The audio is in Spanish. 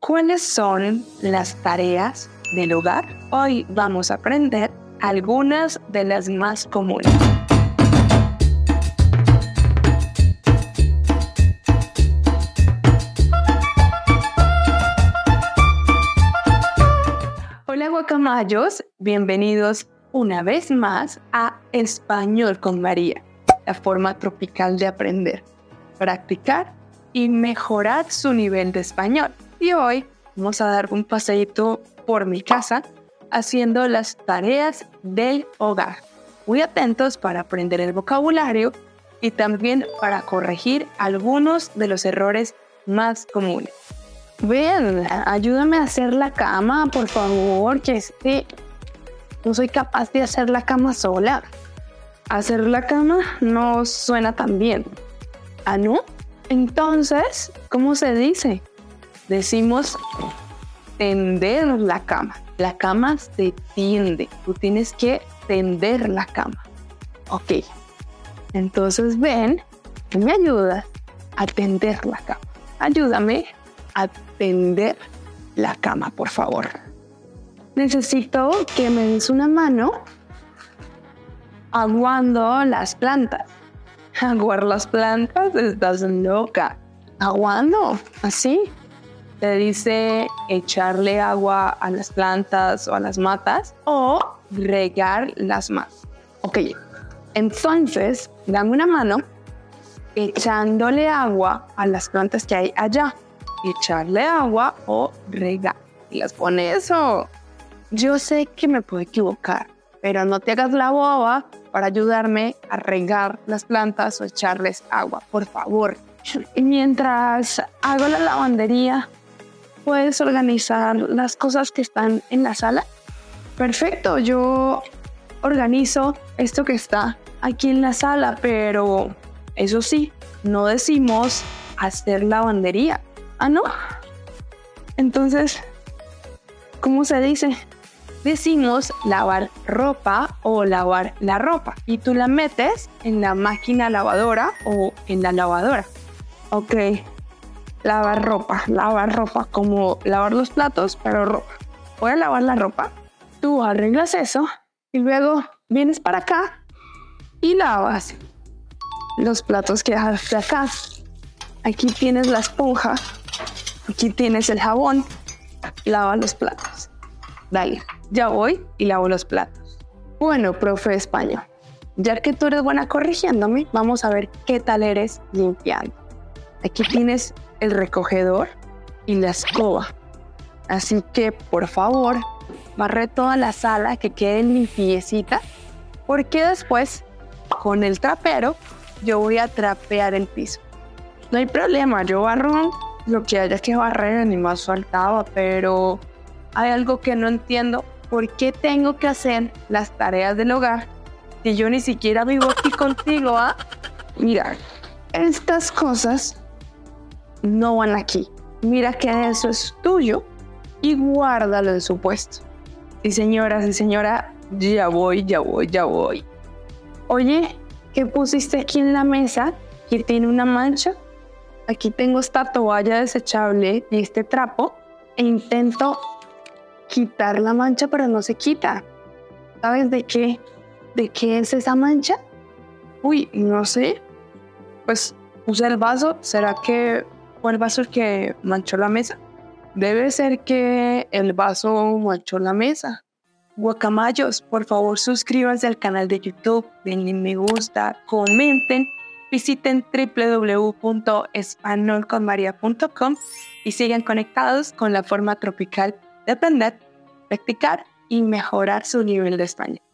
¿Cuáles son las tareas del hogar? Hoy vamos a aprender algunas de las más comunes. Hola guacamayos, bienvenidos una vez más a Español con María, la forma tropical de aprender, practicar y mejorar su nivel de español. Y hoy vamos a dar un paseito por mi casa haciendo las tareas del hogar. Muy atentos para aprender el vocabulario y también para corregir algunos de los errores más comunes. Ven, ayúdame a hacer la cama, por favor, que este no soy capaz de hacer la cama sola. Hacer la cama no suena tan bien. ¿Ah, no? Entonces, ¿cómo se dice? Decimos tender la cama. La cama se tiende. Tú tienes que tender la cama. Ok. Entonces ven, me ayudas a tender la cama. Ayúdame a tender la cama, por favor. Necesito que me des una mano aguando las plantas. Aguar las plantas, estás loca. Aguando, así. Te dice echarle agua a las plantas o a las matas o regar las matas. Ok, entonces dame una mano echándole agua a las plantas que hay allá. Echarle agua o regar. Y las pone eso. Yo sé que me puedo equivocar, pero no te hagas la boba para ayudarme a regar las plantas o echarles agua, por favor. Y mientras hago la lavandería, ¿puedes organizar las cosas que están en la sala? Perfecto, yo organizo esto que está aquí en la sala, pero eso sí, no decimos hacer lavandería. Ah, no. Entonces, ¿cómo se dice? decimos lavar ropa o lavar la ropa y tú la metes en la máquina lavadora o en la lavadora. Ok, lavar ropa, lavar ropa, como lavar los platos, pero ropa. Voy a lavar la ropa, tú arreglas eso y luego vienes para acá y lavas los platos que dejaste acá. Aquí tienes la esponja, aquí tienes el jabón, lava los platos. Dale. Ya voy y lavo los platos. Bueno, profe español, ya que tú eres buena corrigiéndome, vamos a ver qué tal eres limpiando. Aquí tienes el recogedor y la escoba. Así que, por favor, barre toda la sala que quede limpiecita, porque después, con el trapero, yo voy a trapear el piso. No hay problema, yo barro lo que haya que barrer, ni más faltaba, pero hay algo que no entiendo ¿por qué tengo que hacer las tareas del hogar si yo ni siquiera vivo aquí contigo? ¿ah? Mira, estas cosas no van aquí. Mira que eso es tuyo y guárdalo en su puesto. Sí, señora, sí, señora, ya voy, ya voy, ya voy. Oye, ¿qué pusiste aquí en la mesa que tiene una mancha? Aquí tengo esta toalla desechable y este trapo e intento quitar la mancha, pero no se quita. ¿Sabes de qué? ¿De qué es esa mancha? Uy, no sé. Pues puse el vaso. ¿Será que fue el vaso que manchó la mesa? Debe ser que el vaso manchó la mesa. Guacamayos, por favor suscríbanse al canal de YouTube, denle me gusta, comenten, visiten www.espanolconmaria.com y sigan conectados con la forma tropical de aprender, practicar y mejorar su nivel de español.